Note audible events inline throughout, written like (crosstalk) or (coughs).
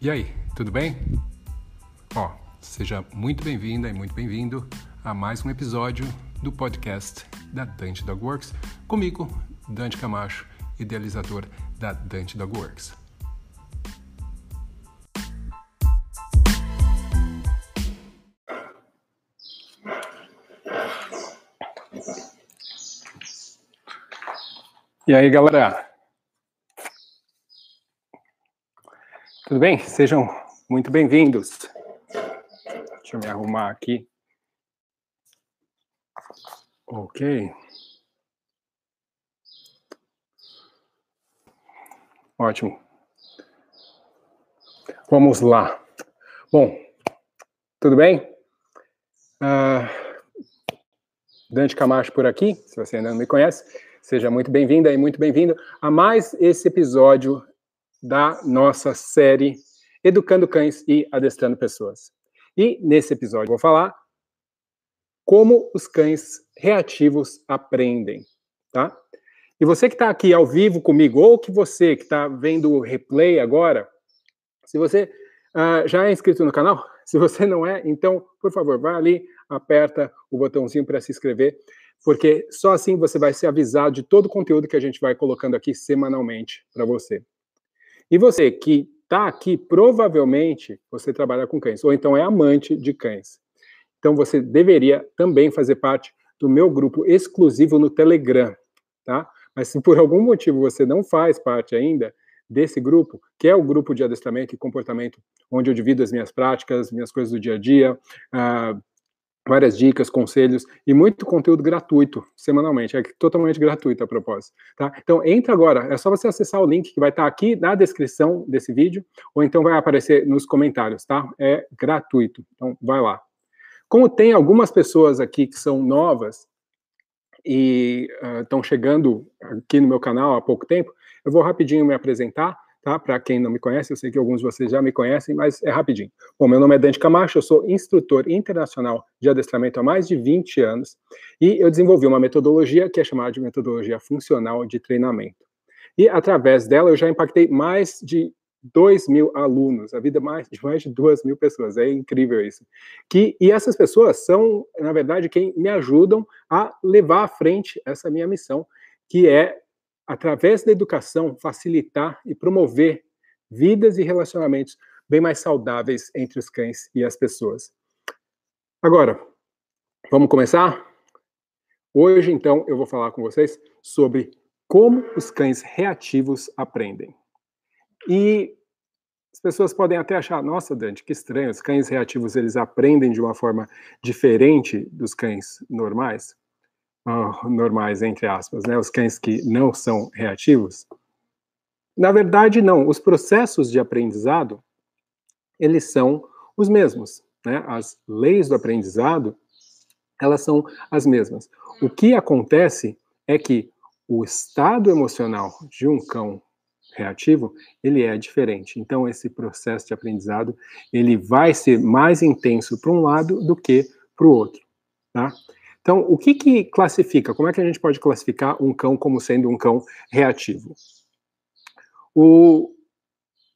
E aí, tudo bem? Ó, seja muito bem-vinda e muito bem-vindo a mais um episódio do podcast da Dante Dog Works, comigo, Dante Camacho, idealizador da Dante Dog Works. E aí, galera? Tudo bem? Sejam muito bem-vindos. Deixa eu me arrumar aqui. Ok. Ótimo. Vamos lá. Bom, tudo bem? Uh, Dante Camacho por aqui, se você ainda não me conhece, seja muito bem-vinda e muito bem-vindo a mais esse episódio da nossa série Educando Cães e Adestrando Pessoas. E nesse episódio vou falar como os cães reativos aprendem, tá? E você que está aqui ao vivo comigo, ou que você que está vendo o replay agora, se você uh, já é inscrito no canal, (laughs) se você não é, então, por favor, vá ali, aperta o botãozinho para se inscrever, porque só assim você vai ser avisado de todo o conteúdo que a gente vai colocando aqui semanalmente para você. E você que está aqui, provavelmente você trabalha com cães, ou então é amante de cães. Então você deveria também fazer parte do meu grupo exclusivo no Telegram, tá? Mas se por algum motivo você não faz parte ainda desse grupo, que é o grupo de adestramento e comportamento, onde eu divido as minhas práticas, minhas coisas do dia a dia, uh, várias dicas, conselhos e muito conteúdo gratuito semanalmente, é totalmente gratuito a propósito, tá? Então entra agora, é só você acessar o link que vai estar aqui na descrição desse vídeo ou então vai aparecer nos comentários, tá? É gratuito, então vai lá. Como tem algumas pessoas aqui que são novas e estão uh, chegando aqui no meu canal há pouco tempo, eu vou rapidinho me apresentar tá? Para quem não me conhece, eu sei que alguns de vocês já me conhecem, mas é rapidinho. Bom, meu nome é Dante Camacho, eu sou instrutor internacional de adestramento há mais de 20 anos e eu desenvolvi uma metodologia que é chamada de metodologia funcional de treinamento. E através dela eu já impactei mais de 2 mil alunos, a vida mais, de mais de 2 mil pessoas, é incrível isso. Que, e essas pessoas são, na verdade, quem me ajudam a levar à frente essa minha missão, que é através da educação, facilitar e promover vidas e relacionamentos bem mais saudáveis entre os cães e as pessoas. Agora, vamos começar? Hoje, então, eu vou falar com vocês sobre como os cães reativos aprendem. E as pessoas podem até achar, nossa, Dante, que estranho, os cães reativos eles aprendem de uma forma diferente dos cães normais uh, normais, entre aspas, né, os cães que não são reativos? Na verdade, não. Os processos de aprendizado, eles são os mesmos. Né? As leis do aprendizado, elas são as mesmas. O que acontece é que o estado emocional de um cão reativo, ele é diferente. Então, esse processo de aprendizado, ele vai ser mais intenso para um lado do que para o outro, tá? Então, o que, que classifica? Como é que a gente pode classificar um cão como sendo um cão reativo? O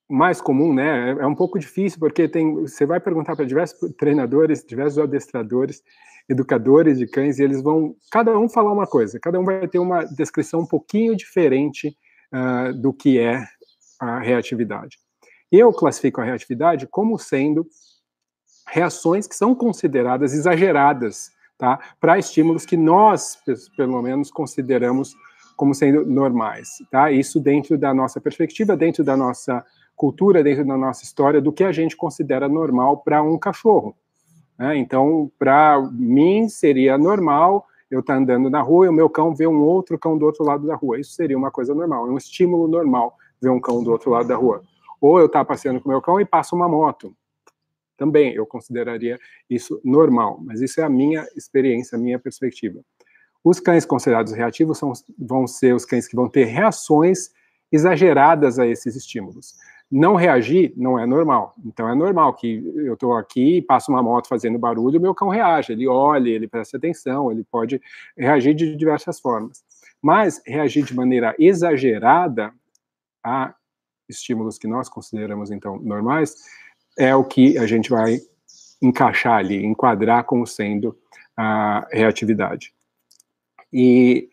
mais comum, né, é um pouco difícil, porque tem, você vai perguntar para diversos treinadores, diversos adestradores, educadores de cães, e eles vão, cada um falar uma coisa, cada um vai ter uma descrição um pouquinho diferente uh, do que é a reatividade. Eu classifico a reatividade como sendo reações que são consideradas exageradas tá? para estímulos que nós, pelo menos, consideramos como sendo normais. Tá? Isso dentro da nossa perspectiva, dentro da nossa cultura, dentro da nossa história, do que a gente considera normal para um cachorro. Né? Então, para mim, seria normal eu estar tá andando na rua e o meu cão ver um outro cão do outro lado da rua. Isso seria uma coisa normal, é um estímulo normal ver um cão do outro lado da rua. Ou eu estar tá passeando com o meu cão e passa uma moto também eu consideraria isso normal, mas isso é a minha experiência, a minha perspectiva. Os cães considerados reativos são, vão ser os cães que vão ter reações exageradas a esses estímulos. Não reagir não é normal. Então é normal que eu estou aqui e passo uma moto fazendo barulho, meu cão reage, ele olha, ele presta atenção, ele pode reagir de diversas formas. Mas reagir de maneira exagerada, a estímulos que nós consideramos, então, normais, é o que a gente vai encaixar ali, enquadrar como sendo a reatividade. E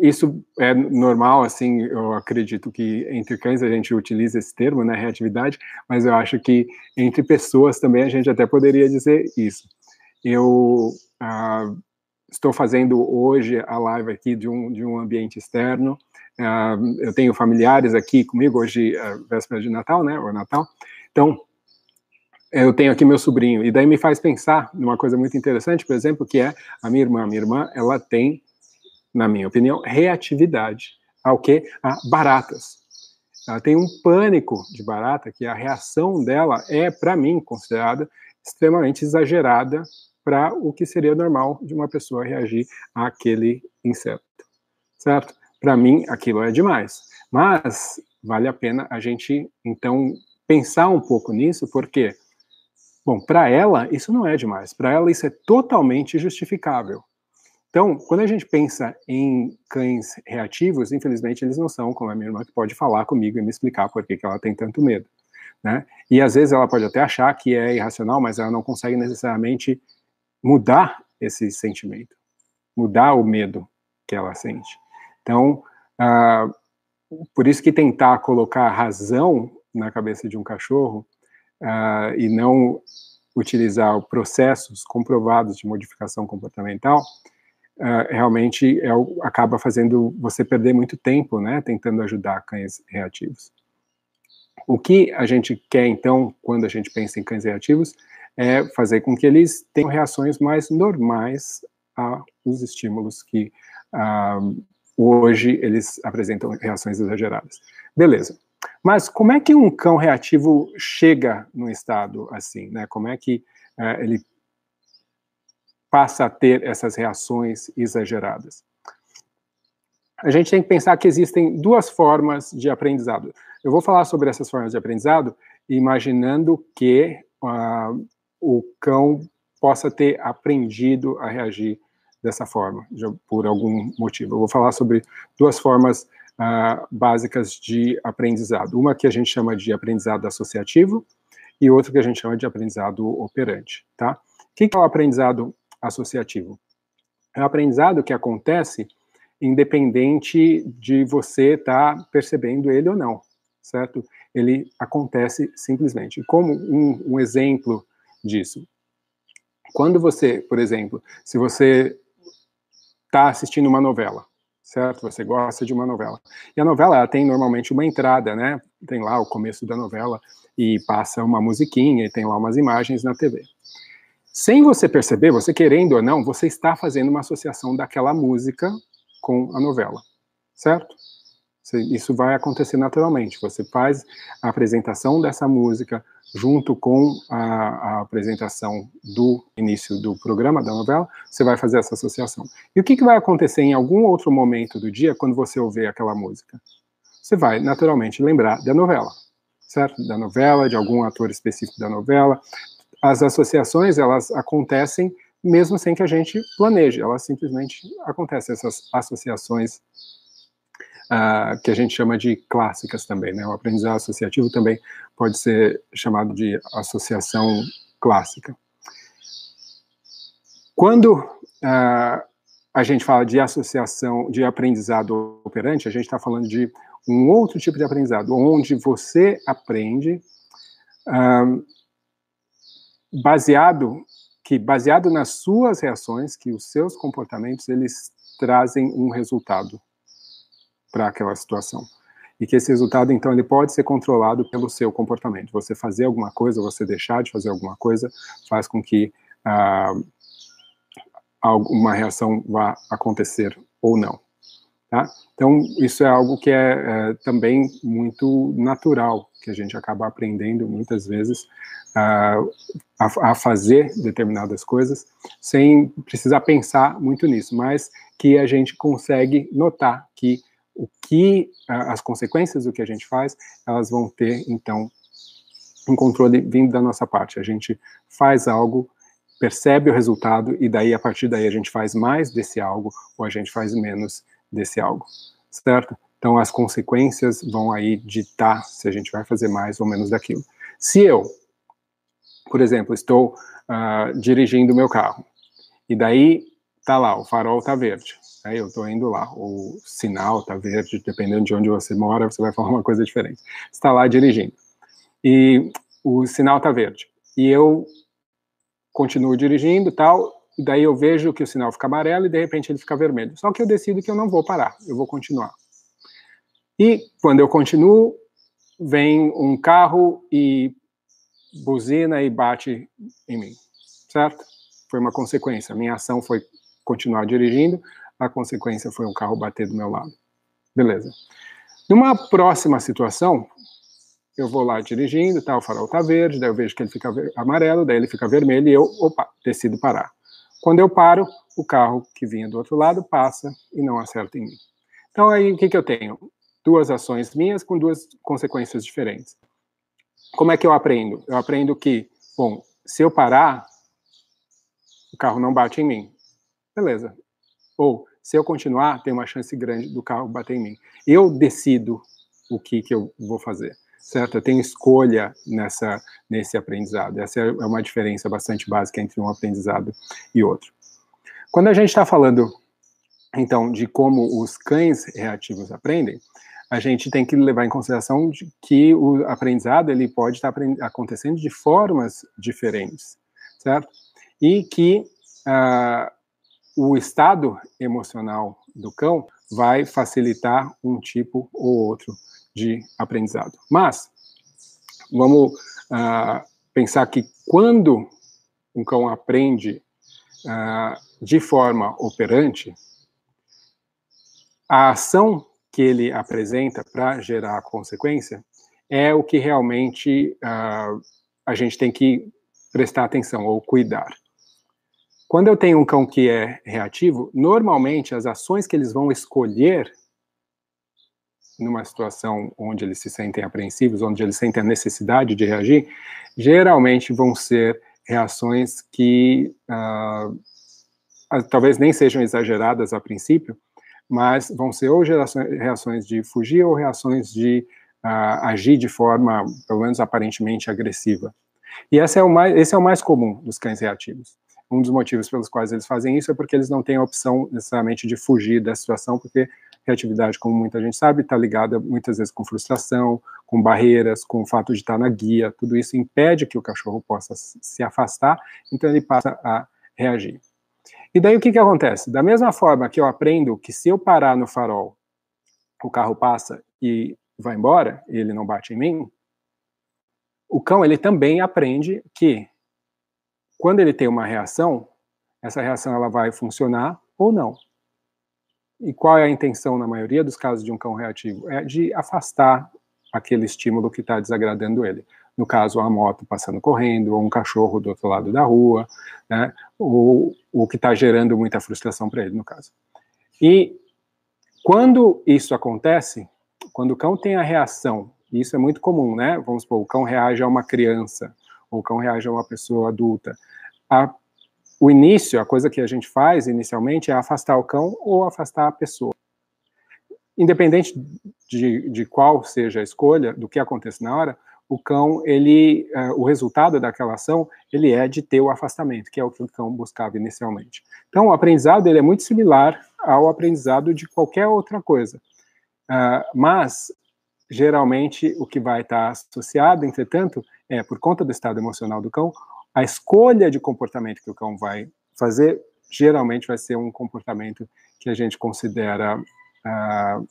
isso é normal, assim, eu acredito que entre cães a gente utiliza esse termo, né, reatividade, mas eu acho que entre pessoas também a gente até poderia dizer isso. Eu ah, estou fazendo hoje a live aqui de um, de um ambiente externo, ah, eu tenho familiares aqui comigo, hoje é véspera de Natal, né, ou Natal, então eu tenho aqui meu sobrinho, e daí me faz pensar numa coisa muito interessante, por exemplo, que é a minha irmã. A minha irmã, ela tem na minha opinião, reatividade ao que? A baratas. Ela tem um pânico de barata que a reação dela é, para mim, considerada extremamente exagerada para o que seria normal de uma pessoa reagir àquele inseto, certo? Para mim, aquilo é demais. Mas vale a pena a gente, então, pensar um pouco nisso, porque, bom, para ela, isso não é demais. Para ela, isso é totalmente justificável. Então, quando a gente pensa em cães reativos, infelizmente eles não são como a minha irmã que pode falar comigo e me explicar por que, que ela tem tanto medo. Né? E às vezes ela pode até achar que é irracional, mas ela não consegue necessariamente mudar esse sentimento, mudar o medo que ela sente. Então, uh, por isso que tentar colocar razão na cabeça de um cachorro uh, e não utilizar processos comprovados de modificação comportamental uh, realmente é, acaba fazendo você perder muito tempo, né, tentando ajudar cães reativos. O que a gente quer, então, quando a gente pensa em cães reativos, é fazer com que eles tenham reações mais normais aos estímulos que uh, hoje eles apresentam reações exageradas. Beleza. Mas como é que um cão reativo chega num estado assim, né? Como é que uh, ele passa a ter essas reações exageradas. A gente tem que pensar que existem duas formas de aprendizado. Eu vou falar sobre essas formas de aprendizado imaginando que uh, o cão possa ter aprendido a reagir dessa forma, por algum motivo. Eu vou falar sobre duas formas uh, básicas de aprendizado. Uma que a gente chama de aprendizado associativo e outra que a gente chama de aprendizado operante, tá? O que é o aprendizado associativo. É um aprendizado que acontece independente de você estar tá percebendo ele ou não, certo? Ele acontece simplesmente. Como um, um exemplo disso? Quando você, por exemplo, se você está assistindo uma novela, certo? Você gosta de uma novela. E a novela ela tem normalmente uma entrada, né? Tem lá o começo da novela e passa uma musiquinha e tem lá umas imagens na TV. Sem você perceber, você querendo ou não, você está fazendo uma associação daquela música com a novela, certo? Isso vai acontecer naturalmente. Você faz a apresentação dessa música junto com a, a, apresentação do início do programa, da novela, você vai fazer essa associação. E o que, que vai acontecer em algum outro momento do dia quando você ouvir aquela música? Você vai naturalmente lembrar da novela, certo? Da novela, de algum ator específico da novela, as associações elas acontecem mesmo sem que a gente planeje, elas simplesmente acontecem, essas associações uh, que a gente chama de clássicas também, né? O aprendizado associativo também pode ser chamado de associação clássica. Quando uh, a gente fala de associação, de aprendizado operante, a gente está falando de um outro tipo de aprendizado, onde você aprende uh, baseado que baseado nas suas reações, que os seus comportamentos eles trazem um resultado para aquela situação. E que esse resultado, então, ele pode ser controlado pelo seu comportamento. Você fazer alguma coisa, você deixar de fazer alguma coisa, faz com que ah, alguma reação vá acontecer ou não. Tá? Então, isso é algo que é, é, também muito natural, que a gente acaba aprendendo muitas vezes uh, a, a, fazer determinadas coisas, sem precisar pensar muito nisso, mas que a gente consegue notar que o que as consequências do que a gente faz, elas vão ter, então, um controle vindo da nossa parte. A gente faz algo, percebe o resultado, e daí, a partir daí, a gente faz mais desse algo, ou a gente faz menos desse algo, certo? Então, as consequências vão aí ditar se a gente vai fazer mais ou menos daquilo. Se eu, por exemplo, estou uh, dirigindo meu carro, e daí tá lá, o farol tá verde, aí eu estou indo lá, o sinal tá verde, dependendo de onde você mora, você vai falar uma coisa diferente. Está lá dirigindo, e o sinal tá verde, e eu continuo dirigindo tal, e daí eu vejo que o sinal fica amarelo e de repente ele fica vermelho. Só que eu decido que eu não vou parar, eu vou continuar. E quando eu continuo, vem um carro e buzina e bate em mim, certo? Foi uma consequência. Minha ação foi continuar dirigindo, a consequência foi um carro bater do meu lado. Beleza. Numa próxima situação, eu vou lá dirigindo, tá, o farol tá verde, daí eu vejo que ele fica amarelo, daí ele fica vermelho e eu, opa, decido parar. Quando eu paro, o carro que vinha do outro lado passa e não acerta em mim. Então aí o que, que eu tenho? Duas ações minhas com duas consequências diferentes. Como é que eu aprendo? Eu aprendo que, bom, se eu parar, o carro não bate em mim. Beleza. Ou, se eu continuar, tem uma chance grande do carro bater em mim. Eu decido o que, que eu vou fazer certo? Eu tenho escolha nessa, nesse aprendizado. Essa é uma diferença bastante básica entre um aprendizado e outro. Quando a gente está falando, então, de como os cães reativos aprendem, a gente tem que levar em consideração que o aprendizado ele pode estar acontecendo de formas diferentes, certo? E que uh, o estado emocional do cão vai facilitar um tipo ou outro de aprendizado. Mas, vamos uh, pensar que quando um cão aprende uh, de forma operante, a ação que ele apresenta para gerar a consequência é o que realmente uh, a gente tem que prestar atenção ou cuidar. Quando eu tenho um cão que é reativo, normalmente as ações que eles vão escolher numa situação onde eles se sentem apreensivos, onde eles sentem a necessidade de reagir, geralmente vão ser reações que uh, talvez nem sejam exageradas a princípio, mas vão ser ou reações de fugir ou reações de uh, agir de forma, pelo menos aparentemente, agressiva. E esse é, o mais, esse é o mais comum dos cães reativos. Um dos motivos pelos quais eles fazem isso é porque eles não têm a opção necessariamente de fugir da situação, porque Criatividade, como muita gente sabe, está ligada muitas vezes com frustração, com barreiras, com o fato de estar na guia. Tudo isso impede que o cachorro possa se afastar, então ele passa a reagir. E daí o que, que acontece? Da mesma forma que eu aprendo que se eu parar no farol, o carro passa e vai embora, ele não bate em mim, o cão ele também aprende que quando ele tem uma reação, essa reação ela vai funcionar ou não. E qual é a intenção, na maioria dos casos, de um cão reativo? É de afastar aquele estímulo que está desagradando ele. No caso, a moto passando correndo, ou um cachorro do outro lado da rua, né? ou o que está gerando muita frustração para ele, no caso. E quando isso acontece, quando o cão tem a reação, e isso é muito comum, né? Vamos supor, o cão reage a uma criança, ou o cão reage a uma pessoa adulta. A o início, a coisa que a gente faz inicialmente é afastar o cão ou afastar a pessoa. Independente de, de qual seja a escolha, do que aconteça na hora, o cão, ele, uh, o resultado daquela ação, ele é de ter o afastamento, que é o que o cão buscava inicialmente. Então, o aprendizado ele é muito similar ao aprendizado de qualquer outra coisa. Uh, mas, geralmente, o que vai estar associado, entretanto, é, por conta do estado emocional do cão, a escolha de comportamento que o cão vai fazer geralmente vai ser um comportamento que a gente considera uh,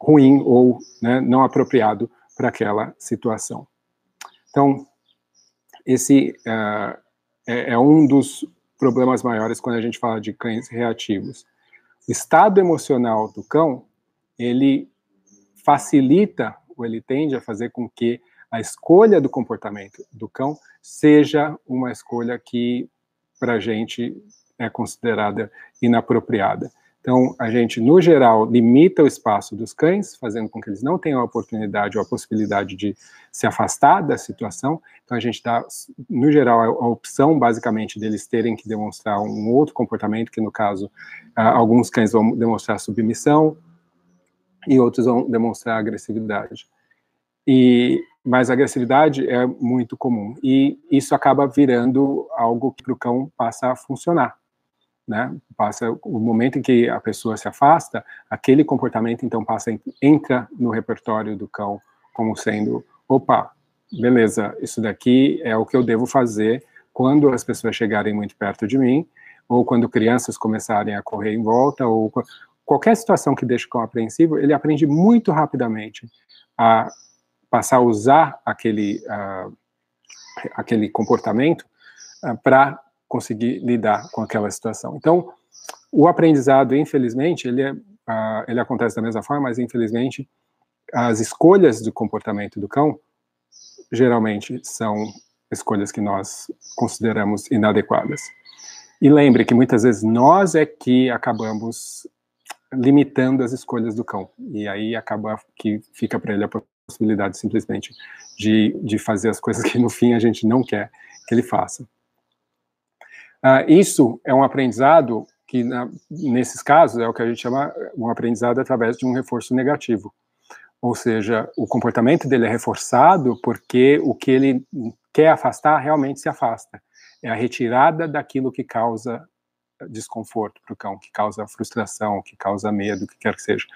ruim ou né, não apropriado para aquela situação. Então, esse uh, é, é, um dos problemas maiores quando a gente fala de cães reativos. O estado emocional do cão, ele facilita, ou ele tende a fazer com que a escolha do comportamento do cão seja uma escolha que, para a gente, é considerada inapropriada. Então, a gente, no geral, limita o espaço dos cães, fazendo com que eles não tenham a oportunidade ou a possibilidade de se afastar da situação. Então, a gente dá, no geral, a, opção, basicamente, deles terem que demonstrar um outro comportamento, que, no caso, alguns cães vão demonstrar submissão, e outros vão demonstrar agressividade. E mas a agressividade é muito comum e isso acaba virando algo que o cão passa a funcionar, né? Passa o momento em que a pessoa se afasta, aquele comportamento então passa entra no repertório do cão como sendo, opa, beleza, isso daqui é o que eu devo fazer quando as pessoas chegarem muito perto de mim, ou quando crianças começarem a correr em volta, ou qualquer situação que deixe o cão apreensivo, ele aprende muito rapidamente a passar a usar aquele, uh, aquele comportamento uh, para conseguir lidar com aquela situação. Então, o aprendizado, infelizmente, ele, é, uh, ele acontece da mesma forma, mas infelizmente as escolhas do comportamento do cão geralmente são escolhas que nós consideramos inadequadas. E lembre que muitas vezes nós é que acabamos limitando as escolhas do cão. E aí acaba que fica para ele a possibilidade simplesmente de, de fazer as coisas (laughs) que no fim a gente não quer que ele faça. Uh, isso é um aprendizado que, na, nesses casos, é o que a gente chama um aprendizado através de um reforço negativo. Ou seja, o comportamento dele é reforçado porque o que ele quer afastar realmente se afasta. É a retirada daquilo que causa desconforto para o cão, que causa frustração, que causa medo, que quer que seja.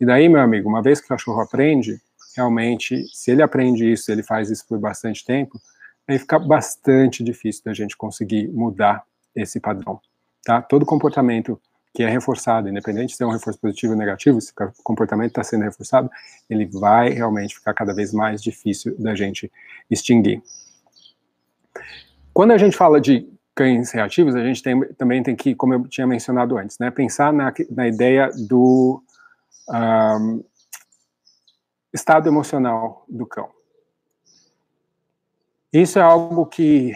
E daí, meu amigo, uma vez que o cachorro aprende, realmente, se ele aprende isso, ele faz isso por bastante tempo, aí fica bastante difícil da gente conseguir mudar esse padrão, tá? Todo comportamento que é reforçado, independente se é um reforço positivo ou negativo, se o comportamento está sendo reforçado, ele vai realmente ficar cada vez mais difícil da gente extinguir. Quando a gente fala de cães reativos, a gente tem, também tem que, como eu tinha mencionado antes, né, pensar na, na ideia do um, estado emocional do cão. Isso é algo que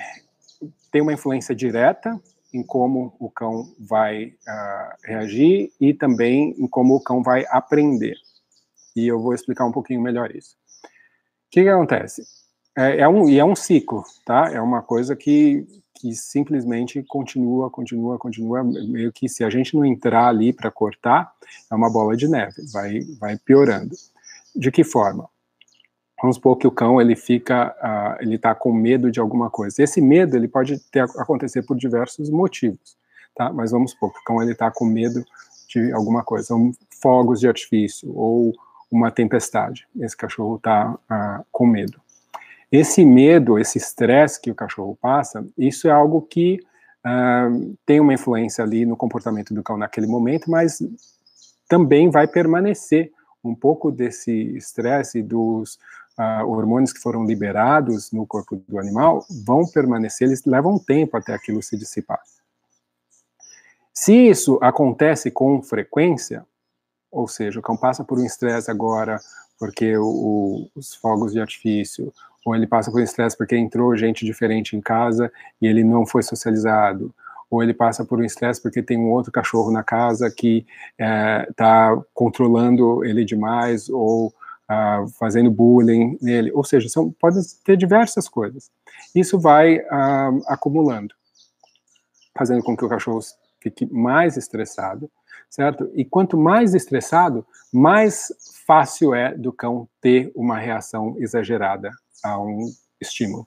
tem uma influência direta em como o cão vai uh, reagir e também em como o cão vai aprender. E eu vou explicar um pouquinho melhor isso. O que, que acontece? É, é, um, e é um ciclo, tá? É uma coisa que, que simplesmente continua, continua, continua, meio que se a gente não entrar ali para cortar, é uma bola de neve, vai, vai piorando. De que forma? vamos supor que o cão ele fica, uh, ele está com medo de alguma coisa. Esse medo ele pode ter, acontecer por diversos motivos, tá? Mas vamos supor que o cão ele está com medo de alguma coisa, um, fogos de artifício ou uma tempestade. Esse cachorro está uh, ah, com medo. Esse medo, esse estresse que o cachorro passa, isso é algo que uh, tem uma influência ali no comportamento do cão naquele momento, mas também vai permanecer um pouco desse estresse dos uh, hormônios que foram liberados no corpo do animal vão permanecer, eles levam tempo até aquilo se dissipar. Se isso acontece com frequência, ou seja, o cão passa por um estresse agora porque o, os fogos de artifício, ou ele passa por estresse porque entrou gente diferente em casa e ele não foi socializado, ou ele passa por um estresse porque tem um outro cachorro na casa que está é, controlando ele demais, ou uh, fazendo bullying nele, ou seja, são, podem ter diversas coisas. Isso vai uh, acumulando, fazendo com que o cachorro fique mais estressado, certo? E quanto mais estressado, mais fácil é do cão ter uma reação exagerada a um estímulo.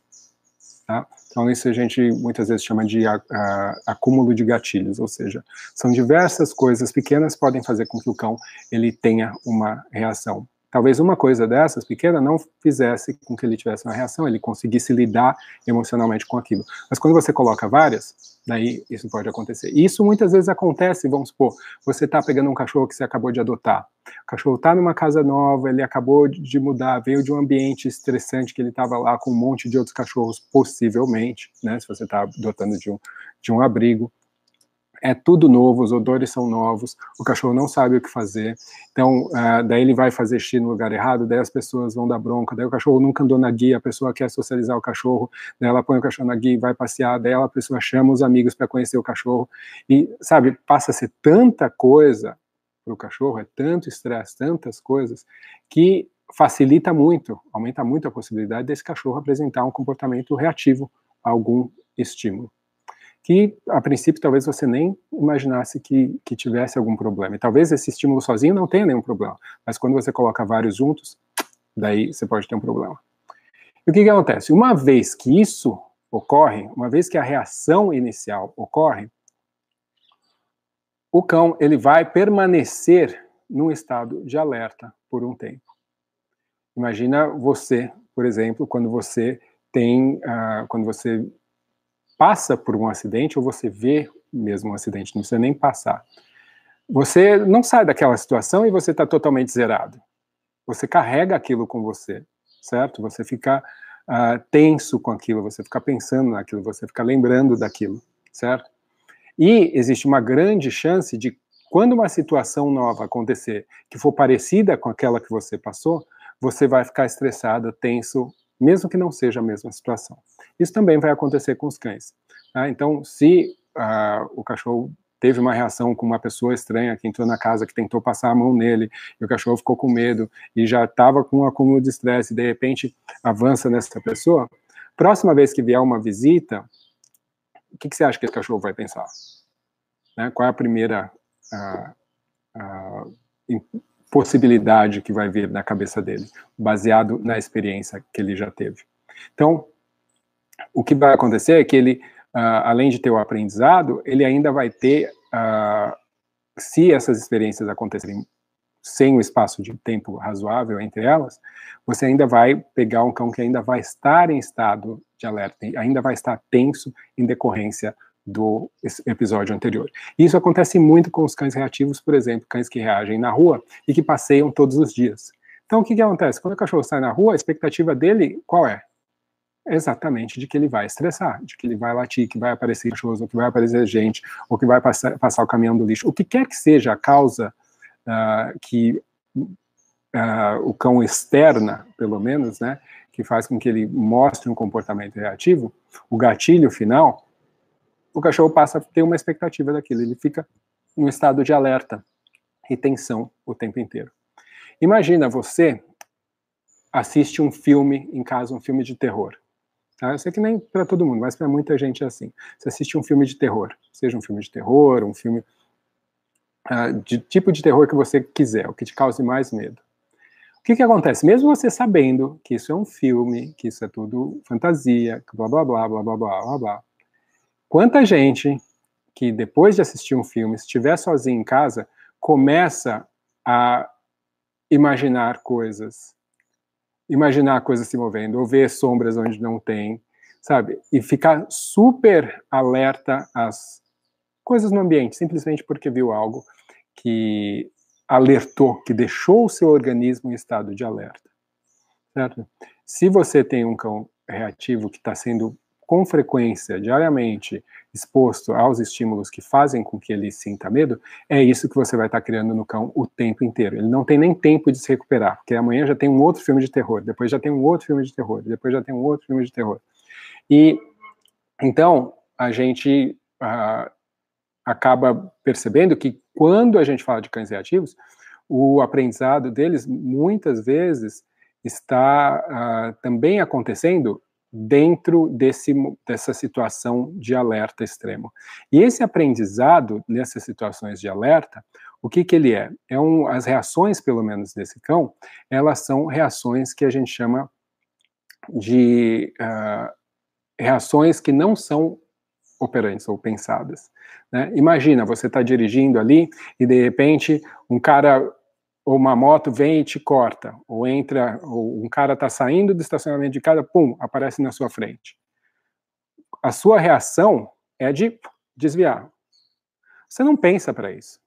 Tá? Então, isso a gente muitas vezes chama de a, a, acúmulo de gatilhos, ou seja, são diversas coisas pequenas que podem fazer com que o cão ele tenha uma reação Talvez uma coisa dessas pequena não fizesse com que ele tivesse uma reação, ele conseguisse lidar emocionalmente com aquilo. Mas quando você coloca várias, daí isso pode acontecer. E isso muitas vezes acontece, vamos supor, você está pegando um cachorro que você acabou de adotar. O cachorro está numa casa nova, ele acabou de mudar, veio de um ambiente estressante que ele estava lá com um monte de outros cachorros, possivelmente, né? Se você está adotando de um, de um abrigo é tudo novo, os odores são novos, o cachorro não sabe o que fazer, então uh, daí ele vai fazer xixi no lugar errado, daí as pessoas vão dar bronca, daí o cachorro nunca andou na guia, a pessoa quer socializar o cachorro, daí ela põe o cachorro na guia e vai passear, daí a pessoa chama os amigos para conhecer o cachorro, e sabe, passa a ser tanta coisa para o cachorro, é tanto estresse, tantas coisas, que facilita muito, aumenta muito a possibilidade desse cachorro apresentar um comportamento reativo a algum estímulo que a princípio talvez você nem imaginasse que, que tivesse algum problema. E talvez esse estímulo sozinho não tenha nenhum problema, mas quando você coloca vários juntos, daí você pode ter um problema. E o que, que acontece? Uma vez que isso ocorre, uma vez que a reação inicial ocorre, o cão ele vai permanecer num estado de alerta por um tempo. Imagina você, por exemplo, quando você tem, uh, quando você passa por um acidente ou você vê mesmo um acidente, não precisa nem passar. Você não sai daquela situação e você está totalmente zerado. Você carrega aquilo com você, certo? Você fica uh, tenso com aquilo, você fica pensando naquilo, você fica lembrando daquilo, certo? E existe uma grande chance de, quando uma situação nova acontecer, que for parecida com aquela que você passou, você vai ficar estressado, tenso, mesmo que não seja a mesma situação. Isso também vai acontecer com os cães. Tá? Então, se uh, o cachorro teve uma reação com uma pessoa estranha que entrou na casa, que tentou passar a mão nele, e o cachorro ficou com medo, e já estava com um acúmulo de estresse, e de repente avança nessa pessoa, próxima vez que vier uma visita, o que, que você acha que esse cachorro vai pensar? Né? Qual é a primeira uh, uh, possibilidade que vai vir na cabeça dele, baseado na experiência que ele já teve? Então, o que vai acontecer é que ele uh, além de ter o aprendizado, ele ainda vai ter, uh, se essas experiências acontecerem sem o espaço de tempo razoável entre elas, você ainda vai pegar um cão que ainda vai estar em estado de alerta, ainda vai estar tenso em decorrência do episódio anterior. Isso acontece muito com os cães reativos, por exemplo, cães que reagem na rua e que passeiam todos os dias. Então, o que, que acontece? Quando o cachorro sai na rua, a expectativa dele qual é? exatamente de que ele vai estressar, de que ele vai latir, que vai aparecer cachorros, ou que vai aparecer gente, ou que vai passar, passar o caminhão do lixo. O que quer que seja a causa uh, que uh, o cão externa, pelo menos, né, que faz com que ele mostre um comportamento reativo, o gatilho final, o cachorro passa a ter uma expectativa daquilo, ele fica em estado de alerta e tensão o tempo inteiro. Imagina você assiste um filme em casa, um filme de terror. Tá? Eu sei que nem para todo mundo, mas para muita gente é assim. Você assiste um filme de terror, seja um filme de terror, um filme uh, de tipo de terror que você quiser, o que te cause mais medo. O que, que acontece? Mesmo você sabendo que isso é um filme, que isso é tudo fantasia, blá blá blá blá blá blá blá, blá quanta gente que depois de assistir um filme, estiver sozinho em casa, começa a imaginar coisas, imaginar coisas se movendo, ou ver sombras onde não tem, sabe? E ficar super alerta às coisas no ambiente, simplesmente porque viu algo que alertou, que deixou o seu organismo em estado de alerta, certo? Se você tem um cão reativo que está sendo com frequência, diariamente, exposto aos estímulos que fazem com que ele sinta medo, é isso que você vai estar criando no cão o tempo inteiro. Ele não tem nem tempo de se recuperar, porque amanhã já tem um outro filme de terror, depois já tem um outro filme de terror, depois já tem um outro filme de terror. E então a gente uh, acaba percebendo que quando a gente fala de cães reativos, o aprendizado deles muitas vezes está uh, também acontecendo dentro desse, dessa situação de alerta extremo. E esse aprendizado nessas situações de alerta, o que, que ele é? é um, as reações, pelo menos desse cão, elas são reações que a gente chama de uh, reações que não são operantes ou pensadas. Né? Imagina, você está dirigindo ali e de repente um cara ou uma moto vem e te corta, ou entra, ou um cara está saindo do estacionamento de casa, pum, aparece na sua frente. A sua reação é de desviar. Você não pensa para isso,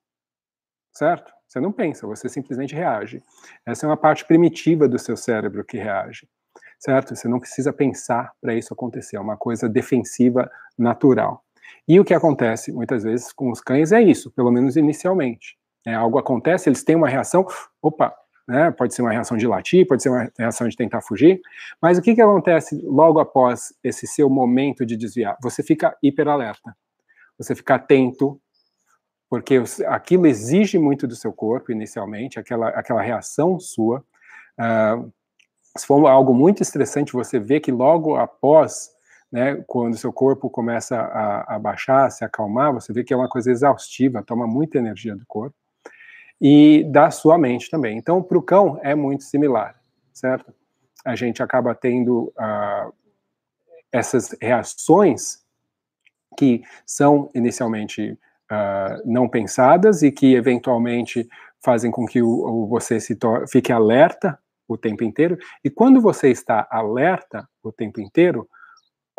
certo? Você não pensa, você simplesmente reage. Essa é uma parte primitiva do seu cérebro que reage, certo? Você não precisa pensar para isso acontecer, é uma coisa defensiva natural. E o que acontece muitas vezes com os cães é isso, pelo menos inicialmente é, algo acontece, eles têm uma reação, opa, né, pode ser uma reação de latir, pode ser uma reação de tentar fugir, mas o que, que acontece logo após esse seu momento de desviar? Você fica hiperalerta, você fica atento, porque aquilo exige muito do seu corpo inicialmente, aquela, aquela reação sua. Uh, se for algo muito estressante, você vê que logo após né, quando seu corpo começa a, a baixar, se acalmar, você vê que é uma coisa exaustiva, toma muita energia do corpo, e da sua mente também. Então, para o cão é muito similar, certo? A gente acaba tendo uh, essas reações que são inicialmente uh, não pensadas e que eventualmente fazem com que o, o você se fique alerta o tempo inteiro. E quando você está alerta o tempo inteiro,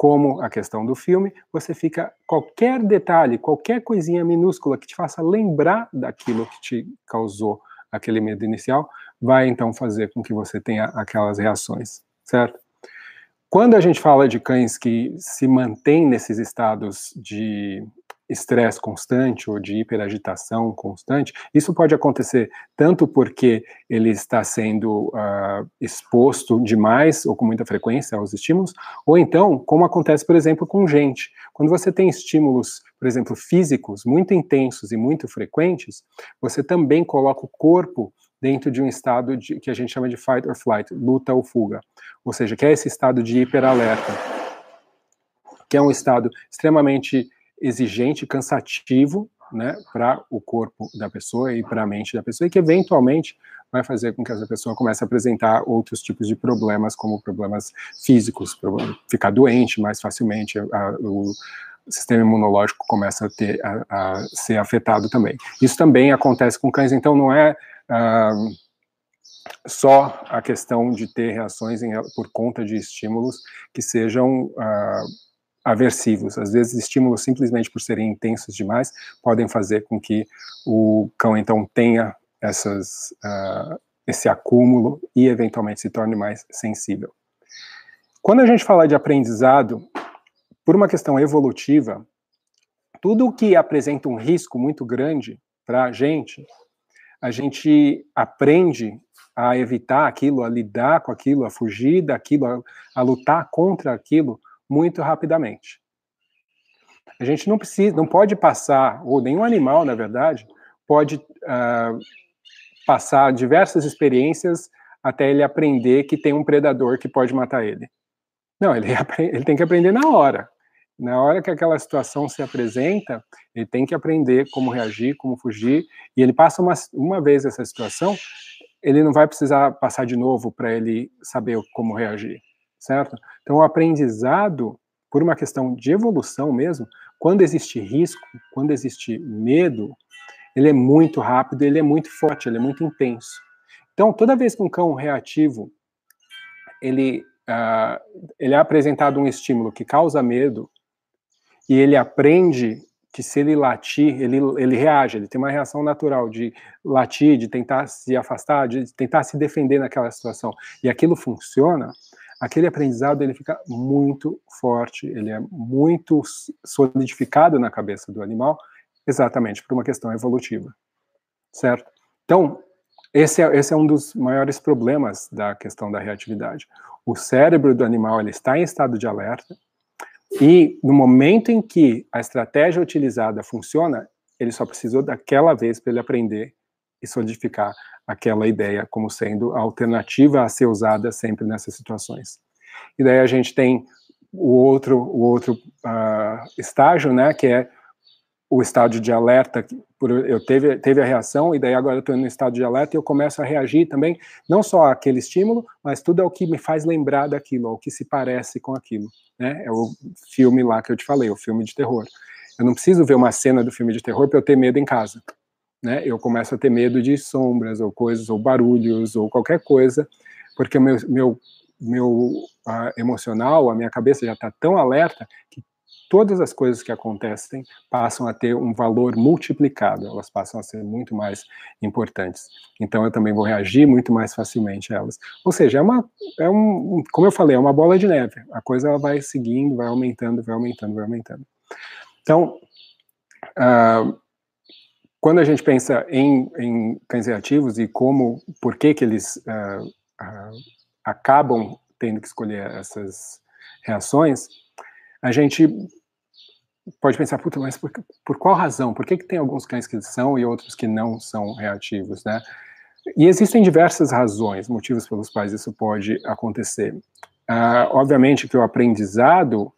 como a questão do filme, você fica qualquer detalhe, qualquer coisinha minúscula que te faça lembrar daquilo que te causou aquele medo inicial, vai então fazer com que você tenha aquelas reações, certo? Quando a gente fala de cães que se mantêm nesses estados de estresse constante ou de hiperagitação constante, isso pode acontecer tanto porque ele está sendo uh, exposto demais ou com muita frequência aos estímulos, ou então, como acontece, por exemplo, com gente. Quando você tem estímulos, por exemplo, físicos muito intensos e muito frequentes, você também coloca o corpo dentro de um estado de, que a gente chama de fight or flight, luta ou fuga, ou seja, que é esse estado de hiperalerta, que é um estado extremamente exigente, cansativo, né, para o corpo da pessoa e para a mente da pessoa, e que eventualmente vai fazer com que essa pessoa comece a apresentar outros tipos de problemas, como problemas físicos, ficar doente mais facilmente, a, o sistema imunológico começa a, ter, a, a, ser afetado também. Isso também acontece com cães, então não é ah, só a questão de ter reações em, por conta de estímulos que sejam ah, aversivos. Às vezes, estímulos simplesmente por serem intensos demais podem fazer com que o cão então tenha essas, uh, esse acúmulo e eventualmente se torne mais sensível. Quando a gente fala de aprendizado, por uma questão evolutiva, tudo que apresenta um risco muito grande para a gente, a gente aprende a evitar aquilo, a lidar com aquilo, a fugir daquilo, a, a lutar contra aquilo muito rapidamente. A gente não precisa, não pode passar, ou nenhum animal, na verdade, pode uh, passar diversas experiências até ele aprender que tem um predador que pode matar ele. Não, ele, (laughs) ele tem que aprender na hora. Na hora que aquela situação se apresenta, ele tem que aprender como reagir, como fugir, e ele passa uma, uma vez essa situação, ele não vai precisar passar de novo para ele saber como reagir certo? Então, o aprendizado, por uma questão de evolução mesmo, quando existe risco, quando existe medo, ele é muito rápido, ele é muito forte, ele é muito intenso. Então, toda vez que um cão reativo, ele, uh, ele é apresentado um estímulo que causa medo, e ele aprende que se ele latir, ele, ele reage, ele tem uma reação natural de latir, de tentar se afastar, de tentar se defender naquela situação, e aquilo funciona, aquele aprendizado ele fica muito forte, ele é muito solidificado na cabeça do animal, exatamente por uma questão evolutiva, certo? Então, esse é, esse é um dos maiores problemas da questão da reatividade. O cérebro do animal ele está em estado de alerta, e no momento em que a estratégia utilizada funciona, ele só precisou daquela vez para ele aprender e solidificar aquela ideia como sendo a alternativa a ser usada sempre nessas situações. E daí a gente tem o outro, o outro uh, estágio, né, que é o estágio de alerta, eu teve, teve a reação, e daí agora eu estou no estado de alerta e eu começo a reagir também, não só àquele estímulo, mas tudo é o que me faz lembrar daquilo, ao que se parece com aquilo. Né? É o filme lá que eu te falei, o filme de terror. Eu não preciso ver uma cena do filme de terror para eu ter medo em casa né, eu começo a ter medo de sombras ou coisas, ou barulhos, ou qualquer coisa, porque o meu, meu, meu uh, emocional, a minha cabeça já está tão alerta que todas as coisas que acontecem passam a ter um valor multiplicado, elas passam a ser muito mais importantes. Então eu também vou reagir muito mais facilmente a elas. Ou seja, é uma, é um, como eu falei, é uma bola de neve. A coisa ela vai seguindo, vai aumentando, vai aumentando, vai aumentando. Então, uh, quando a gente pensa em, em cães reativos e como, por que que eles uh, uh, acabam tendo que escolher essas reações, a gente pode pensar, puta, mas por, por qual razão? Por que, que tem alguns cães que são e outros que não são reativos, né? E existem diversas razões, motivos pelos quais isso pode acontecer. Uh, obviamente que o aprendizado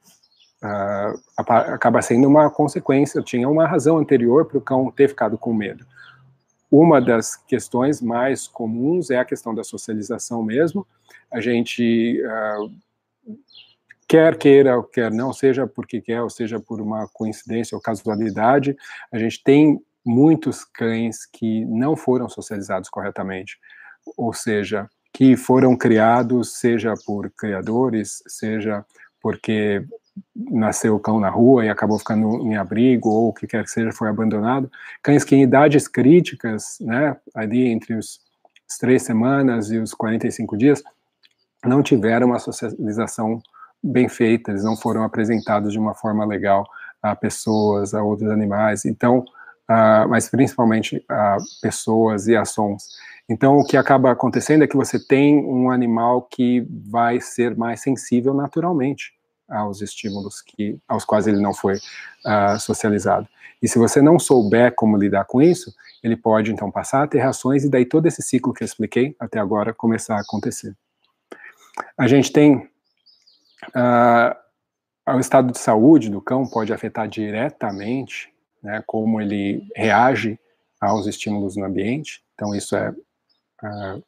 uh, acaba sendo uma consequência, tinha uma razão anterior para o cão ter ficado com medo. Uma das questões mais comuns é a questão da socialização mesmo. A gente uh, quer queira ou quer não, seja porque quer ou seja por uma coincidência ou casualidade, a gente tem muitos cães que não foram socializados corretamente, ou seja, que foram criados, seja por criadores, seja porque nasceu cão na rua e acabou ficando em abrigo, ou o que quer que seja, foi abandonado. Cães que em idades críticas, né, ali entre os, as três semanas e os 45 dias, não tiveram uma socialização bem feita, eles não foram apresentados de uma forma legal a pessoas, a outros animais. Então, uh, mas principalmente a pessoas e ações. Então, o que acaba acontecendo é que você tem um animal que vai ser mais sensível naturalmente aos estímulos que, aos quais ele não foi uh, socializado. E se você não souber como lidar com isso, ele pode então passar a ter reações e daí todo esse ciclo que eu expliquei até agora começar a acontecer. A gente tem uh, o estado de saúde do cão pode afetar diretamente né, como ele reage aos estímulos no ambiente. Então, isso é uh,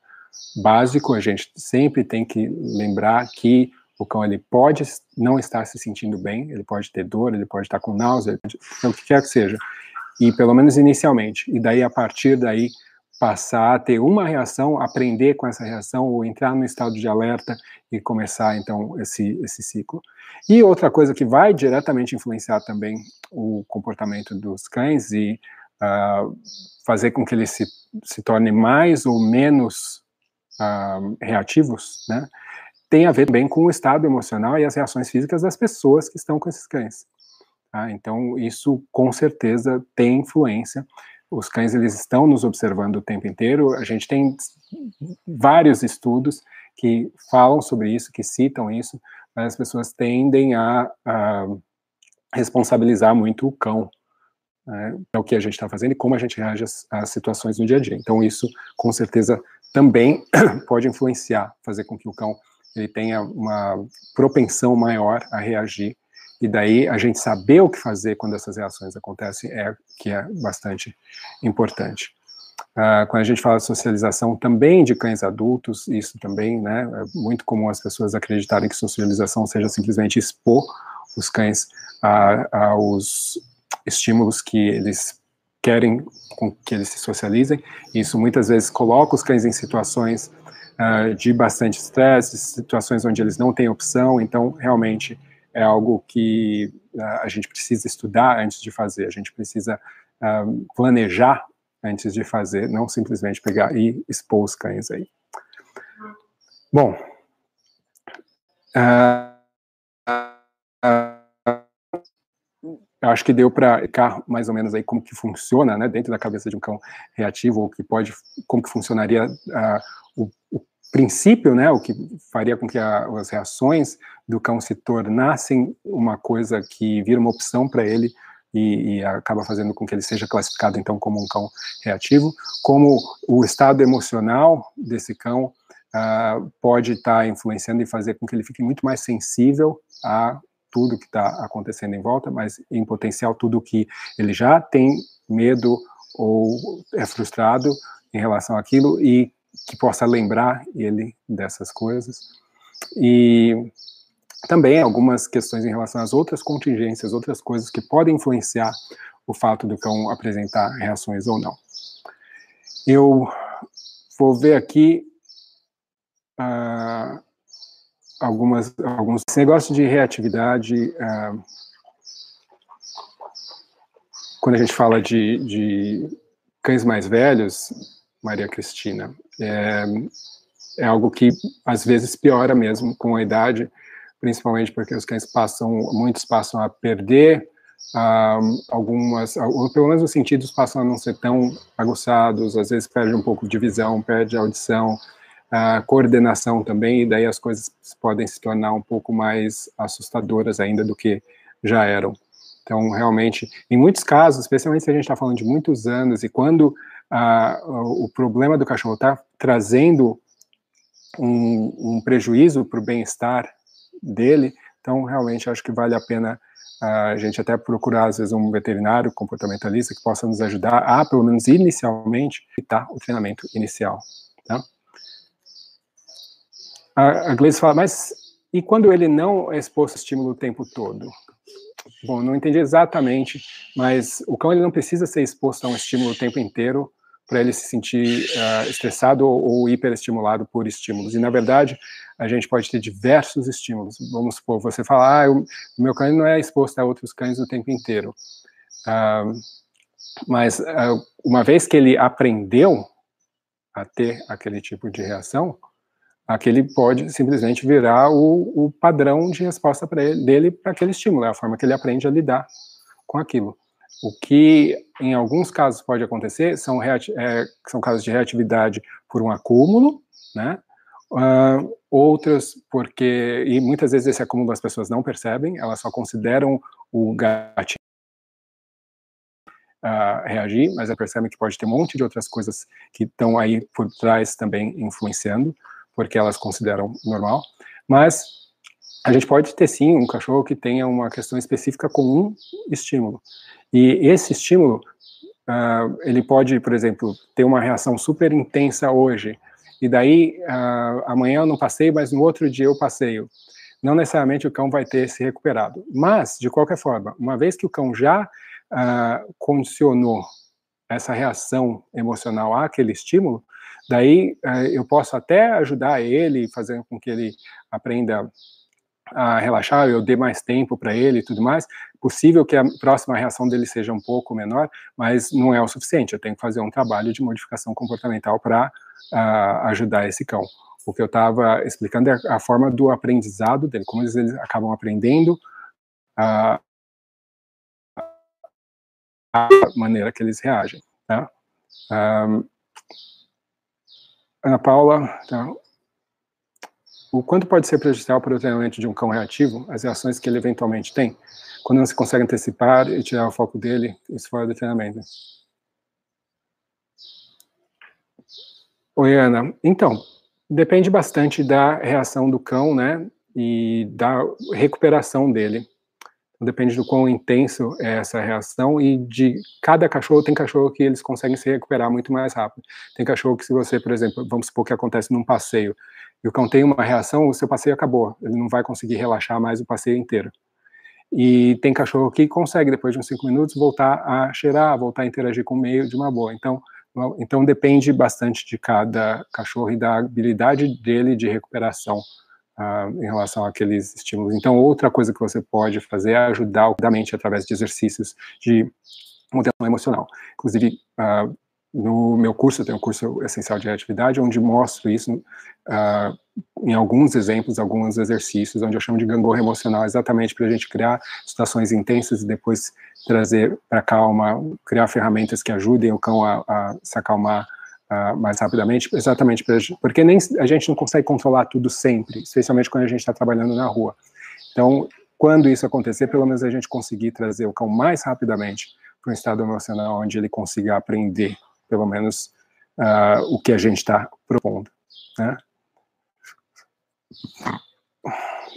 básico. A gente sempre tem que lembrar que o cão ele pode não estar se sentindo bem, ele pode ter dor, ele pode estar com náusea, então, o que quer que seja. E pelo menos inicialmente. E daí, a partir daí, passar a ter uma reação, aprender com essa reação, ou entrar no estado de alerta e começar, então, esse, esse ciclo. E outra coisa que vai diretamente influenciar também o comportamento dos cães e uh, fazer com que eles se, se tornem mais ou menos uh, reativos, né, tem a ver bem com o estado emocional e as reações físicas das pessoas que estão com esses cães. Tá? Então, isso com certeza tem influência os cães eles estão nos observando o tempo inteiro. A gente tem vários estudos que falam sobre isso, que citam isso, mas as pessoas tendem a, a responsabilizar muito o cão. Né, o que a gente está fazendo e como a gente reage às situações no dia a dia. Então, isso, com certeza, também (coughs) pode influenciar, fazer com que o cão ele tenha uma propensão maior a reagir e daí a gente saber o que fazer quando essas reações acontecem é que é bastante importante. Uh, quando a gente fala de socialização também de cães adultos, isso também, né, é muito comum as pessoas acreditarem que socialização seja simplesmente expor os cães a, aos estímulos que eles querem com que eles se socializem. Isso muitas vezes coloca os cães em situações uh, de bastante estresse, situações onde eles não têm opção, então realmente é algo que uh, a gente precisa estudar antes de fazer, a gente precisa uh, planejar antes de fazer, não simplesmente pegar e expor os cães aí. Bom, eu acho que deu para ficar mais ou menos aí como que funciona, né, dentro da cabeça de um cão reativo, ou que pode, como que funcionaria o, o princípio, né, o que faria com que a, as reações do cão se tornassem uma coisa que vira uma opção para ele e, e, acaba fazendo com que ele seja classificado então como um cão reativo, como o estado emocional desse cão uh, pode estar tá influenciando e fazer com que ele fique muito mais sensível a tudo que está acontecendo em volta, mas em potencial tudo que ele já tem medo ou é frustrado em relação àquilo e que possa lembrar ele dessas coisas. E também algumas questões em relação às outras contingências, outras coisas que podem influenciar o fato do cão apresentar reações ou não. Eu vou ver aqui uh, algumas, alguns negócios de reatividade. Uh, quando a gente fala de, de cães mais velhos, Maria Cristina. É, é algo que às vezes piora mesmo com a idade, principalmente porque os cães passam, muitos passam a perder um, algumas, ou pelo menos os sentidos passam a não ser tão aguçados, às vezes perde um pouco de visão, perde audição, a coordenação também, e daí as coisas podem se tornar um pouco mais assustadoras ainda do que já eram. Então, realmente, em muitos casos, especialmente se a gente está falando de muitos anos, e quando a, o problema do cachorro está trazendo um, um prejuízo para o bem-estar dele, Então, realmente, acho que vale a pena a gente até procurar, às vezes, um veterinário comportamentalista que possa nos ajudar a, pelo menos inicialmente, evitar o treinamento inicial. Tá? A, a Gleice fala, mas e quando ele não é exposto a estímulo o tempo todo? Bom, não entendi exatamente, mas o cão ele não precisa ser exposto a um estímulo o tempo inteiro para ele se sentir uh, estressado ou, ou hiperestimulado por estímulos. E, na verdade, a gente pode ter diversos estímulos. Vamos supor, você falar, ah, o meu cão não é exposto a outros cães o tempo inteiro. Uh, mas, uh, uma vez que ele aprendeu a ter aquele tipo de reação, aquele pode simplesmente virar o, o padrão de resposta ele, dele para aquele estímulo, é a forma que ele aprende a lidar com aquilo. O que em alguns casos pode acontecer são, é, são casos de reatividade por um acúmulo, né? Uh, outras porque, e muitas vezes esse acúmulo as pessoas não percebem, elas só consideram o gatilho uh, reagir, mas percebem que pode ter um monte de outras coisas que estão aí por trás também influenciando, porque elas consideram normal. Mas a gente pode ter sim um cachorro que tenha uma questão específica com um estímulo. E esse estímulo, uh, ele pode, por exemplo, ter uma reação super intensa hoje, e daí uh, amanhã eu não passei, mas no outro dia eu passeio. Não necessariamente o cão vai ter se recuperado. Mas, de qualquer forma, uma vez que o cão já uh, condicionou essa reação emocional àquele estímulo, daí uh, eu posso até ajudar ele, fazendo com que ele aprenda a relaxar, eu dê mais tempo para ele e tudo mais, possível que a próxima reação dele seja um pouco menor, mas não é o suficiente. Eu tenho que fazer um trabalho de modificação comportamental para uh, ajudar esse cão. O que eu estava explicando é a forma do aprendizado dele, como eles, eles acabam aprendendo uh, a maneira que eles reagem. Tá? Um, Ana Paula, tá? o quanto pode ser prejudicial para o treinamento de um cão reativo, as reações que ele eventualmente tem, quando não se consegue antecipar e tirar o foco dele, isso fora do treinamento. Oi, Ana. Então, depende bastante da reação do cão, né, e da recuperação dele. Depende do quão intenso é essa reação e de cada cachorro, tem cachorro que eles conseguem se recuperar muito mais rápido. Tem cachorro que se você, por exemplo, vamos supor que acontece num passeio, e o cão tem uma reação, o seu passeio acabou, ele não vai conseguir relaxar mais o passeio inteiro. E tem cachorro que consegue, depois de uns cinco minutos, voltar a cheirar, voltar a interagir com o meio de uma boa. Então, então depende bastante de cada cachorro e da habilidade dele de recuperação em relação àqueles estímulos. Então, outra coisa que você pode fazer é ajudar a mente através de exercícios de modelação emocional. Inclusive, no meu curso, eu tenho um curso essencial de atividade, onde mostro isso em alguns exemplos, alguns exercícios, onde eu chamo de gangorra emocional, exatamente para a gente criar situações intensas e depois trazer para calma, criar ferramentas que ajudem o cão a, a se acalmar uh, mais rapidamente, exatamente porque nem a gente não consegue controlar tudo sempre, especialmente quando a gente está trabalhando na rua. Então, quando isso acontecer, pelo menos a gente conseguir trazer o cão mais rapidamente para um estado emocional onde ele consiga aprender pelo menos uh, o que a gente está propondo. Né?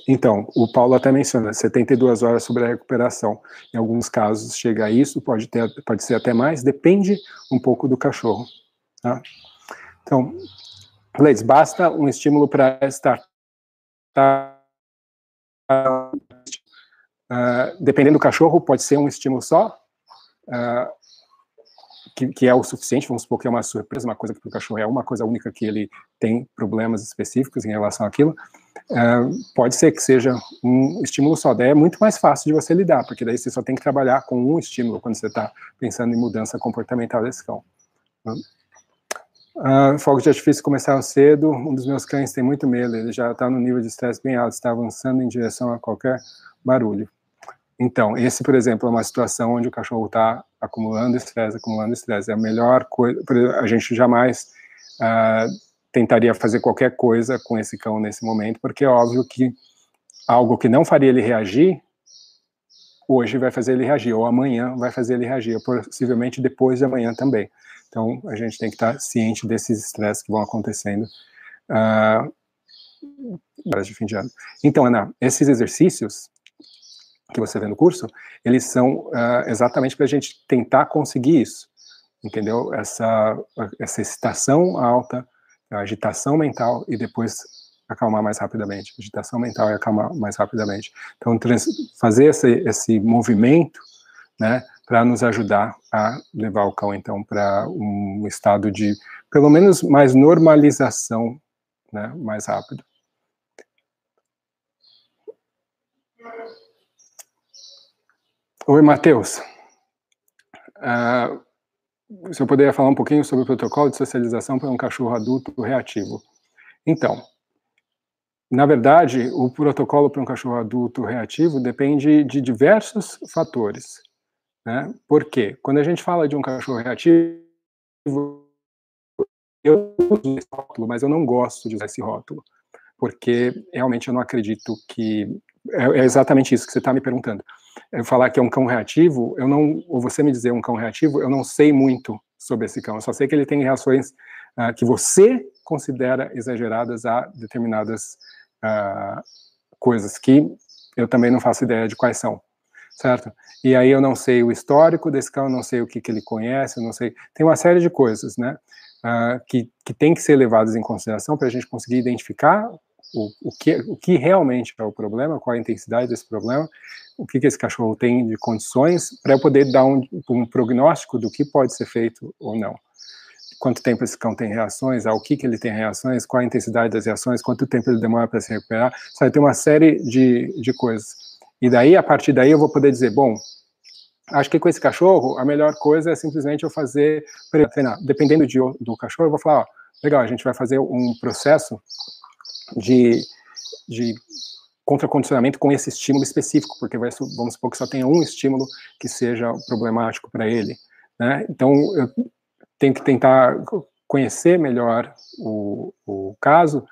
Então, o Paulo até menciona 72 horas sobre a recuperação. Em alguns casos chega a isso, pode, ter, pode ser até mais, depende um pouco do cachorro. Tá? Então, Leis, basta um estímulo para estar. Uh, dependendo do cachorro, pode ser um estímulo só, uh, que, que, é o suficiente, vamos supor que é uma surpresa, uma coisa que para o cachorro é uma coisa única que ele tem problemas específicos em relação àquilo, uh, pode ser que seja um estímulo só. Daí é muito mais fácil de você lidar, porque daí você só tem que trabalhar com um estímulo quando você está pensando em mudança comportamental desse cão. Uh, fogos de artifício começaram cedo, um dos meus cães tem muito medo, ele já está no nível de estresse bem alto, está avançando em direção a qualquer barulho. Então, esse, por exemplo, é uma situação onde o cachorro está acumulando estresse, acumulando estresse. É a melhor coisa, a gente jamais uh, tentaria fazer qualquer coisa com esse cão nesse momento, porque é óbvio que algo que não faria ele reagir, hoje vai fazer ele reagir, ou amanhã vai fazer ele reagir, ou possivelmente depois de amanhã também. Então, a gente tem que estar ciente desses estresses que vão acontecendo. Uh, de fim de ano. Então, Ana, esses exercícios que você vê no curso, eles são uh, exatamente para a gente tentar conseguir isso, entendeu? Essa, essa excitação alta, a agitação mental e depois acalmar mais rapidamente, agitação mental e acalmar mais rapidamente. Então, fazer esse, esse movimento, né, para nos ajudar a levar o cão, então, para um estado de, pelo menos, mais normalização, né, mais rápido. Oi, Matheus. Uh, se eu poderia falar um pouquinho sobre o protocolo de socialização para um cachorro adulto reativo. Então, na verdade, o protocolo para um cachorro adulto reativo depende de diversos fatores. Né? Por quê? Quando a gente fala de um cachorro reativo, eu uso esse rótulo, mas eu não gosto de usar esse rótulo, porque realmente eu não acredito que. É, é exatamente isso que você está me perguntando eu falar que é um cão reativo, eu não, ou você me dizer um cão reativo, eu não sei muito sobre esse cão. Eu só sei que ele tem reações uh, que você considera exageradas a determinadas uh, coisas que eu também não faço ideia de quais são, certo? E aí eu não sei o histórico desse cão, não sei o que, que ele conhece, não sei. Tem uma série de coisas, né? Uh, que, que tem que ser levadas em consideração para a gente conseguir identificar o, o, que, o que realmente é o problema, qual a intensidade desse problema, o que, que esse cachorro tem de condições, para eu poder dar um, um, prognóstico do que pode ser feito ou não. Quanto tempo esse cão tem reações, ao que, que ele tem reações, qual a intensidade das reações, quanto tempo ele demora para se recuperar, sabe, tem uma série de, de coisas. E daí, a partir daí, eu vou poder dizer, bom, acho que com esse cachorro, a melhor coisa é simplesmente eu fazer treinar. Dependendo de, do cachorro, eu vou falar, ó, legal, a gente vai fazer um processo de, de contracondicionamento com esse estímulo específico, porque vai, vamos supor que só tenha um estímulo que seja problemático para ele. Né? Então, eu tenho que tentar conhecer melhor o, o caso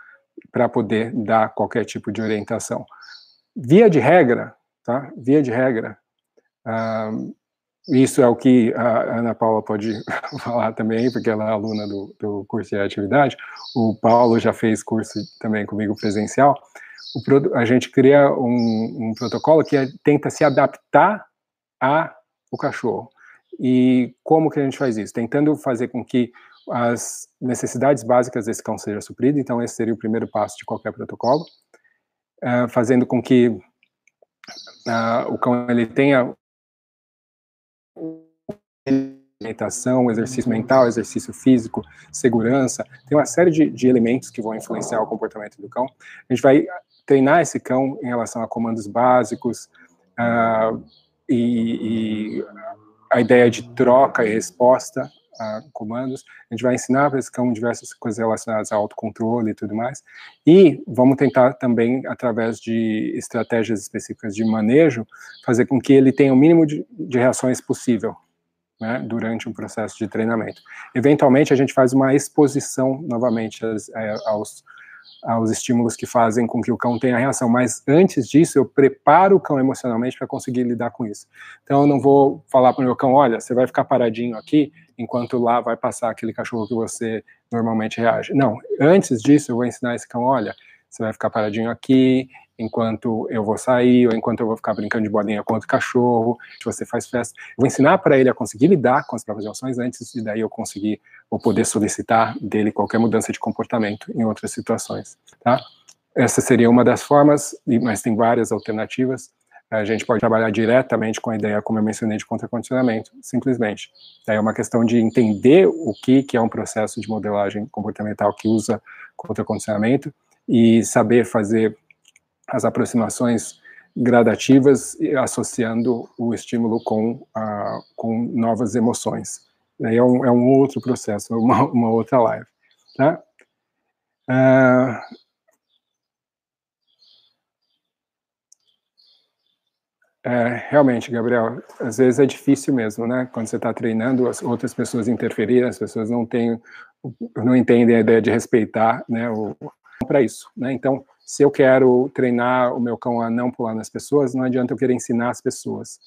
para poder dar qualquer tipo de orientação. Via de regra, tá? Via de regra, uh, isso é o que a Ana Paula pode (laughs) falar também, porque ela é aluna do, do curso de atividade. O Paulo já fez curso também comigo presencial. O, a gente cria um, um protocolo que é, tenta se adaptar a o cachorro. E como que a gente faz isso? Tentando fazer com que as necessidades básicas desse cão sejam supridas. Então, esse seria o primeiro passo de qualquer protocolo. Uh, fazendo com que uh, o cão ele tenha alimentação, exercício mental, exercício físico, segurança, tem uma série de, de, elementos que vão influenciar o comportamento do cão. A gente vai treinar esse cão em relação a comandos básicos uh, e, e, a ideia de troca e resposta a comandos. A gente vai ensinar para esse cão diversas coisas relacionadas a autocontrole e tudo mais. E vamos tentar também, através de estratégias específicas de manejo, fazer com que ele tenha o mínimo de, de reações possível né, durante um processo de treinamento. Eventualmente, a gente faz uma exposição novamente aos, é, aos, aos estímulos que fazem com que o cão tenha reação, mas antes disso, eu preparo o cão emocionalmente para conseguir lidar com isso. Então, eu não vou falar para o meu cão: olha, você vai ficar paradinho aqui enquanto lá vai passar aquele cachorro que você normalmente reage. Não, antes disso, eu vou ensinar esse cão: olha, você vai ficar paradinho aqui, enquanto eu vou sair, ou enquanto eu vou ficar brincando de bolinha com outro cachorro, se você faz festa. Eu vou ensinar para ele a conseguir lidar com as próprias emoções antes de daí eu conseguir, ou poder solicitar dele qualquer mudança de comportamento em outras situações, tá? Essa seria uma das formas, mas tem várias alternativas. A gente pode trabalhar diretamente com a ideia, como eu mencionei, de contracondicionamento, simplesmente. É uma questão de entender o que, que é um processo de modelagem comportamental que usa contracondicionamento e saber fazer as aproximações gradativas, associando o estímulo com, uh, com novas emoções. É um, é um outro processo, uma, uma outra live. Tá? Uh, É, realmente, Gabriel, às vezes é difícil mesmo, né? Quando você está treinando, as outras pessoas interferirem, as pessoas não têm, não entendem a ideia de respeitar, né? Para isso, né? Então, se eu quero treinar o meu cão a não pular nas pessoas, não adianta eu querer ensinar as pessoas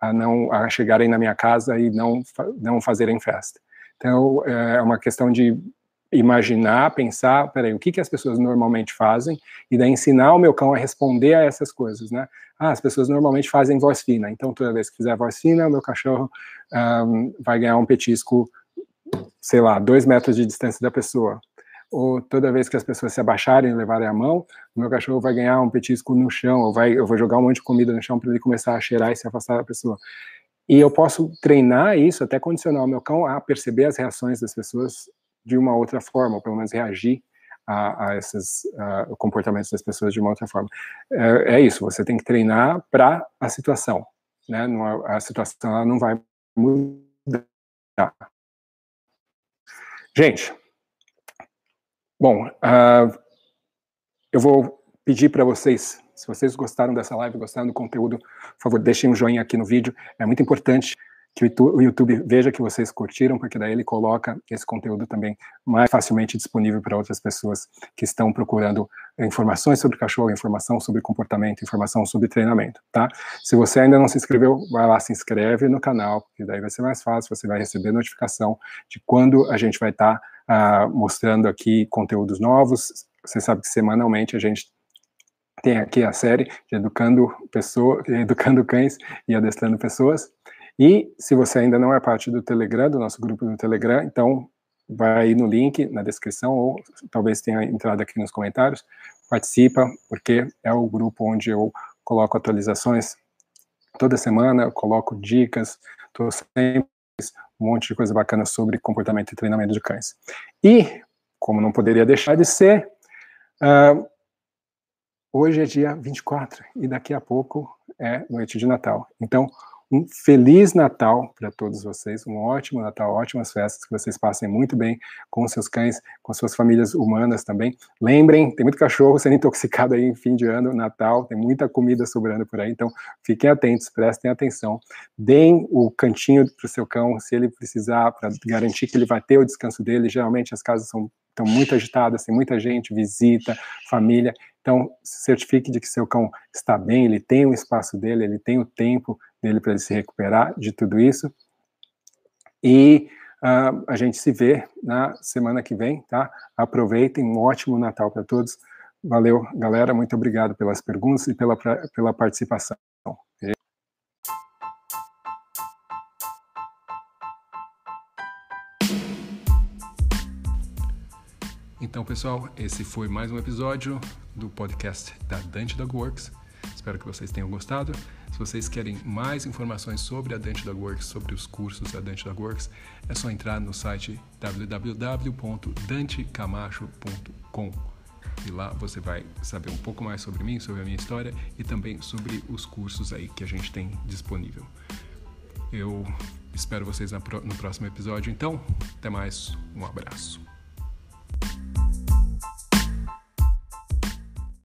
a não a chegarem na minha casa e não não fazerem festa. Então é uma questão de imaginar, pensar, peraí, o que, que as pessoas normalmente fazem, e daí ensinar o meu cão a responder a essas coisas, né? Ah, as pessoas normalmente fazem voz fina, então toda vez que fizer voz fina, o meu cachorro um, vai ganhar um petisco, sei lá, dois metros de distância da pessoa. Ou toda vez que as pessoas se abaixarem e levarem a mão, o meu cachorro vai ganhar um petisco no chão, ou vai, eu vou jogar um monte de comida no chão para ele começar a cheirar e se afastar da pessoa. E eu posso treinar isso, até condicionar o meu cão a perceber as reações das pessoas de uma outra forma, ou pelo menos reagir a, a esses uh, comportamentos das pessoas de uma outra forma. É, é isso, você tem que treinar para a situação, né? Não, a situação não vai mudar. Gente, bom, uh, eu vou pedir para vocês se vocês gostaram dessa live, gostaram do conteúdo, por favor, deixem um joinha aqui no vídeo. É muito importante que o YouTube veja que vocês curtiram, porque daí ele coloca esse conteúdo também mais facilmente disponível para outras pessoas que estão procurando informações sobre cachorro, informação sobre comportamento, informação sobre treinamento, tá? Se você ainda não se inscreveu, vai lá, se inscreve no canal, porque daí vai ser mais fácil, você vai receber notificação de quando a gente vai estar tá, uh, mostrando aqui conteúdos novos. Você sabe que semanalmente a gente tem aqui a série de Educando, pessoa, (laughs) Educando Cães e Adestrando Pessoas. E se você ainda não é parte do Telegram, do nosso grupo do Telegram, então vai no link na descrição ou talvez tenha entrado aqui nos comentários. Participa, porque é o grupo onde eu coloco atualizações toda semana, coloco dicas, estou sempre um monte de coisa bacana sobre comportamento e treinamento de cães. E, como não poderia deixar de ser, uh, Hoje é dia 24 e daqui a pouco é noite de Natal. Então, um feliz Natal para todos vocês, um ótimo Natal, ótimas festas, que vocês passem muito bem com seus cães, com suas famílias humanas também. Lembrem, tem muito cachorro sendo intoxicado aí em fim de ano, Natal, tem muita comida sobrando por aí, então fiquem atentos, prestem atenção, deem o cantinho para o seu cão, se ele precisar, para garantir que ele vai ter o descanso dele. Geralmente as casas são estão muito agitadas, tem muita gente, visita, família. Então, certifique de que seu cão está bem, ele tem o espaço dele, ele tem o tempo dele para ele se recuperar de tudo isso. E uh, a gente se vê na semana que vem, tá? Aproveitem, um ótimo Natal para todos. Valeu, galera, muito obrigado pelas perguntas e pela, pela participação. Então, pessoal, esse foi mais um episódio do podcast da Dante Dog Works. Espero que vocês tenham gostado. Se vocês querem mais informações sobre a Dante Dog Works, sobre os cursos da Dante Dog Works, é só entrar no site www.dantecamacho.com e lá você vai saber um pouco mais sobre mim, sobre a minha história e também sobre os cursos aí que a gente tem disponível. Eu espero vocês no próximo episódio, então. Até mais, um abraço.